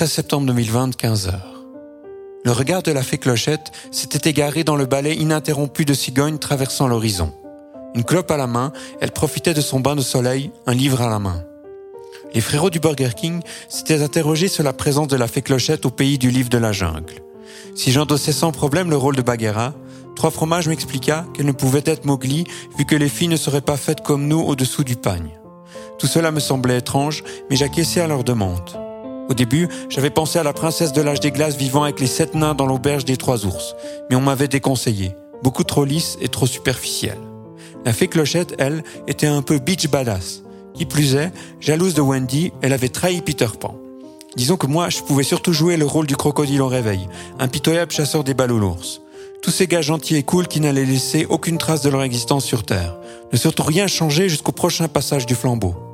13 septembre 2020, 15 heures. Le regard de la fée Clochette s'était égaré dans le balai ininterrompu de cigognes traversant l'horizon. Une clope à la main, elle profitait de son bain de soleil, un livre à la main. Les frérots du Burger King s'étaient interrogés sur la présence de la fée Clochette au pays du livre de la jungle. Si j'endossais sans problème le rôle de Bagheera, Trois Fromages m'expliqua qu'elle ne pouvait être Mowgli vu que les filles ne seraient pas faites comme nous au-dessous du pagne. Tout cela me semblait étrange, mais j'acquiesçais à leur demande. Au début, j'avais pensé à la princesse de l'âge des glaces vivant avec les sept nains dans l'auberge des trois ours, mais on m'avait déconseillé, beaucoup trop lisse et trop superficielle. La fée Clochette, elle, était un peu beach badass. Qui plus est, jalouse de Wendy, elle avait trahi Peter Pan. Disons que moi, je pouvais surtout jouer le rôle du crocodile au réveil, un pitoyable chasseur des balles l'ours. Tous ces gars gentils et cool qui n'allaient laisser aucune trace de leur existence sur Terre. Ne surtout rien changer jusqu'au prochain passage du flambeau.